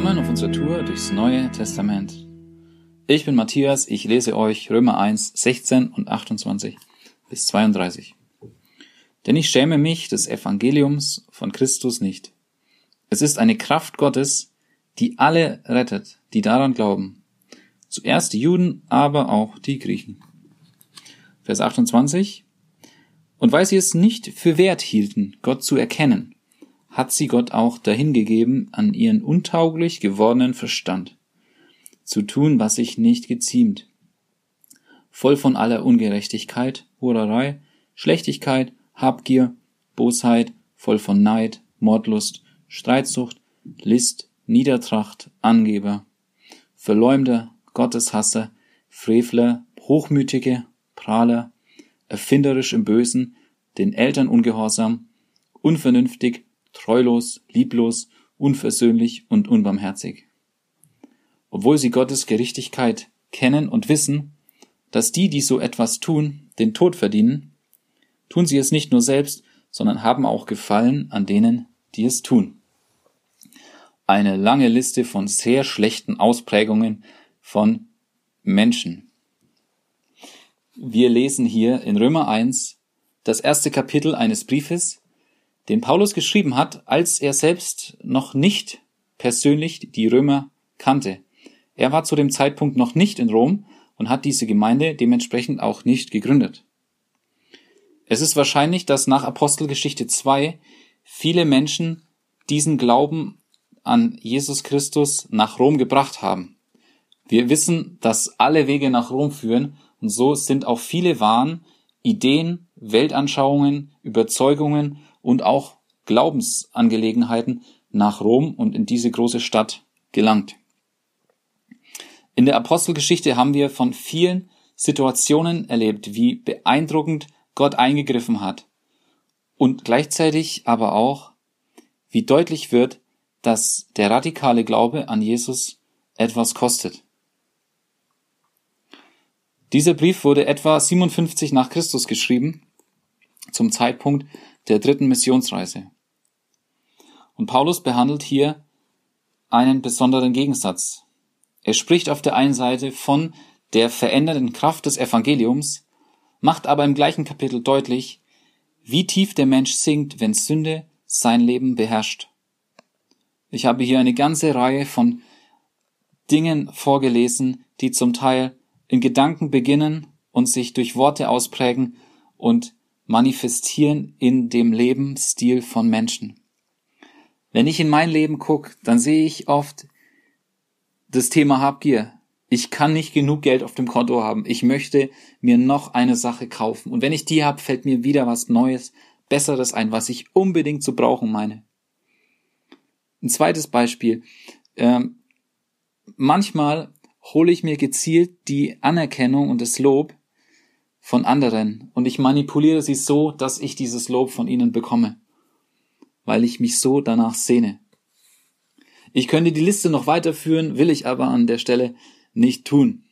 Willkommen auf unserer Tour durchs Neue Testament. Ich bin Matthias, ich lese euch Römer 1, 16 und 28 bis 32. Denn ich schäme mich des Evangeliums von Christus nicht. Es ist eine Kraft Gottes, die alle rettet, die daran glauben. Zuerst die Juden, aber auch die Griechen. Vers 28. Und weil sie es nicht für wert hielten, Gott zu erkennen, hat sie Gott auch dahingegeben an ihren untauglich gewordenen Verstand, zu tun, was sich nicht geziemt, voll von aller Ungerechtigkeit, Hurerei, Schlechtigkeit, Habgier, Bosheit, voll von Neid, Mordlust, Streitsucht, List, Niedertracht, Angeber, Verleumder, Gotteshasser, Frevler, Hochmütige, Prahler, erfinderisch im Bösen, den Eltern ungehorsam, unvernünftig, treulos, lieblos, unversöhnlich und unbarmherzig. Obwohl sie Gottes Gerechtigkeit kennen und wissen, dass die, die so etwas tun, den Tod verdienen, tun sie es nicht nur selbst, sondern haben auch Gefallen an denen, die es tun. Eine lange Liste von sehr schlechten Ausprägungen von Menschen. Wir lesen hier in Römer 1 das erste Kapitel eines Briefes, den Paulus geschrieben hat, als er selbst noch nicht persönlich die Römer kannte. Er war zu dem Zeitpunkt noch nicht in Rom und hat diese Gemeinde dementsprechend auch nicht gegründet. Es ist wahrscheinlich, dass nach Apostelgeschichte 2 viele Menschen diesen Glauben an Jesus Christus nach Rom gebracht haben. Wir wissen, dass alle Wege nach Rom führen und so sind auch viele Waren, Ideen, Weltanschauungen, Überzeugungen und auch Glaubensangelegenheiten nach Rom und in diese große Stadt gelangt. In der Apostelgeschichte haben wir von vielen Situationen erlebt, wie beeindruckend Gott eingegriffen hat und gleichzeitig aber auch, wie deutlich wird, dass der radikale Glaube an Jesus etwas kostet. Dieser Brief wurde etwa 57 nach Christus geschrieben, zum Zeitpunkt der dritten Missionsreise. Und Paulus behandelt hier einen besonderen Gegensatz. Er spricht auf der einen Seite von der verändernden Kraft des Evangeliums, macht aber im gleichen Kapitel deutlich, wie tief der Mensch sinkt, wenn Sünde sein Leben beherrscht. Ich habe hier eine ganze Reihe von Dingen vorgelesen, die zum Teil in Gedanken beginnen und sich durch Worte ausprägen und manifestieren in dem Lebensstil von Menschen. Wenn ich in mein Leben gucke, dann sehe ich oft das Thema Habgier. Ich kann nicht genug Geld auf dem Konto haben. Ich möchte mir noch eine Sache kaufen. Und wenn ich die habe, fällt mir wieder was Neues, Besseres ein, was ich unbedingt zu brauchen meine. Ein zweites Beispiel. Ähm, manchmal hole ich mir gezielt die Anerkennung und das Lob von anderen und ich manipuliere sie so, dass ich dieses Lob von ihnen bekomme, weil ich mich so danach sehne. Ich könnte die Liste noch weiterführen, will ich aber an der Stelle nicht tun.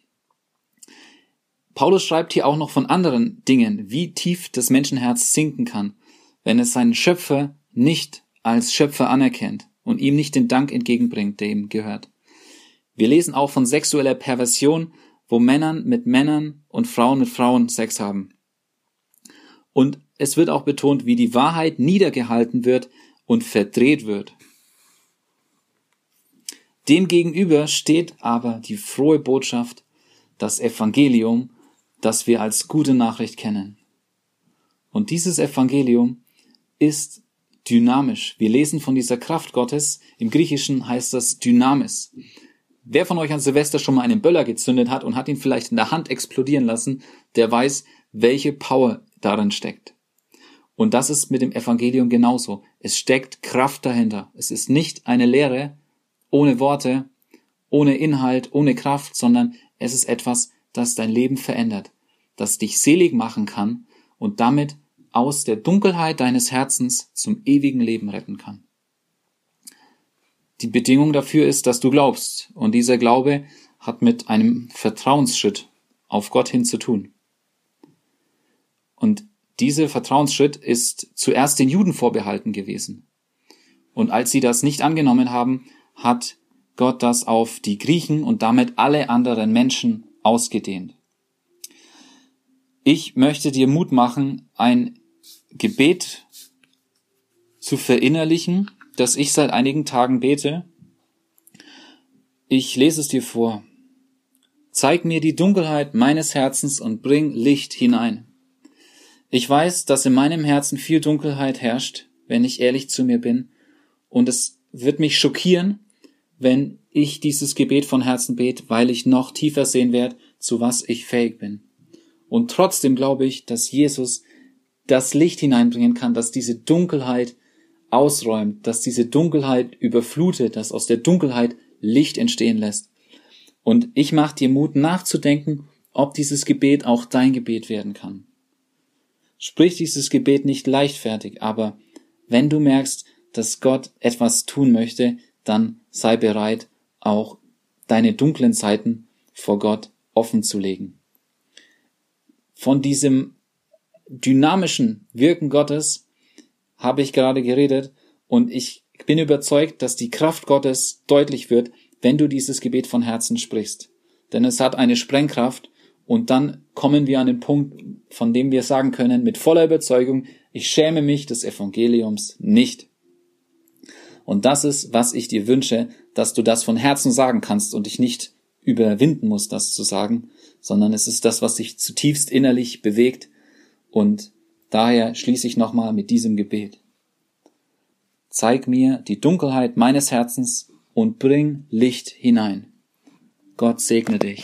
Paulus schreibt hier auch noch von anderen Dingen, wie tief das Menschenherz sinken kann, wenn es seinen Schöpfer nicht als Schöpfer anerkennt und ihm nicht den Dank entgegenbringt, der ihm gehört. Wir lesen auch von sexueller Perversion wo Männern mit Männern und Frauen mit Frauen Sex haben. Und es wird auch betont, wie die Wahrheit niedergehalten wird und verdreht wird. Demgegenüber steht aber die frohe Botschaft, das Evangelium, das wir als gute Nachricht kennen. Und dieses Evangelium ist dynamisch. Wir lesen von dieser Kraft Gottes. Im Griechischen heißt das Dynamis. Wer von euch an Silvester schon mal einen Böller gezündet hat und hat ihn vielleicht in der Hand explodieren lassen, der weiß, welche Power darin steckt. Und das ist mit dem Evangelium genauso. Es steckt Kraft dahinter. Es ist nicht eine Lehre ohne Worte, ohne Inhalt, ohne Kraft, sondern es ist etwas, das dein Leben verändert, das dich selig machen kann und damit aus der Dunkelheit deines Herzens zum ewigen Leben retten kann. Die Bedingung dafür ist, dass du glaubst. Und dieser Glaube hat mit einem Vertrauensschritt auf Gott hin zu tun. Und dieser Vertrauensschritt ist zuerst den Juden vorbehalten gewesen. Und als sie das nicht angenommen haben, hat Gott das auf die Griechen und damit alle anderen Menschen ausgedehnt. Ich möchte dir Mut machen, ein Gebet zu verinnerlichen, das ich seit einigen Tagen bete. Ich lese es dir vor. Zeig mir die Dunkelheit meines Herzens und bring Licht hinein. Ich weiß, dass in meinem Herzen viel Dunkelheit herrscht, wenn ich ehrlich zu mir bin, und es wird mich schockieren, wenn ich dieses Gebet von Herzen bete, weil ich noch tiefer sehen werde, zu was ich fähig bin. Und trotzdem glaube ich, dass Jesus das Licht hineinbringen kann, dass diese Dunkelheit ausräumt, dass diese Dunkelheit überflutet, dass aus der Dunkelheit Licht entstehen lässt. Und ich mache dir Mut nachzudenken, ob dieses Gebet auch dein Gebet werden kann. Sprich dieses Gebet nicht leichtfertig, aber wenn du merkst, dass Gott etwas tun möchte, dann sei bereit, auch deine dunklen Seiten vor Gott offen zu legen. Von diesem dynamischen Wirken Gottes habe ich gerade geredet und ich bin überzeugt, dass die Kraft Gottes deutlich wird, wenn du dieses Gebet von Herzen sprichst. Denn es hat eine Sprengkraft und dann kommen wir an den Punkt, von dem wir sagen können mit voller Überzeugung, ich schäme mich des Evangeliums nicht. Und das ist, was ich dir wünsche, dass du das von Herzen sagen kannst und dich nicht überwinden musst, das zu sagen, sondern es ist das, was dich zutiefst innerlich bewegt und daher schließe ich nochmal mit diesem Gebet. Zeig mir die Dunkelheit meines Herzens und bring Licht hinein. Gott segne dich.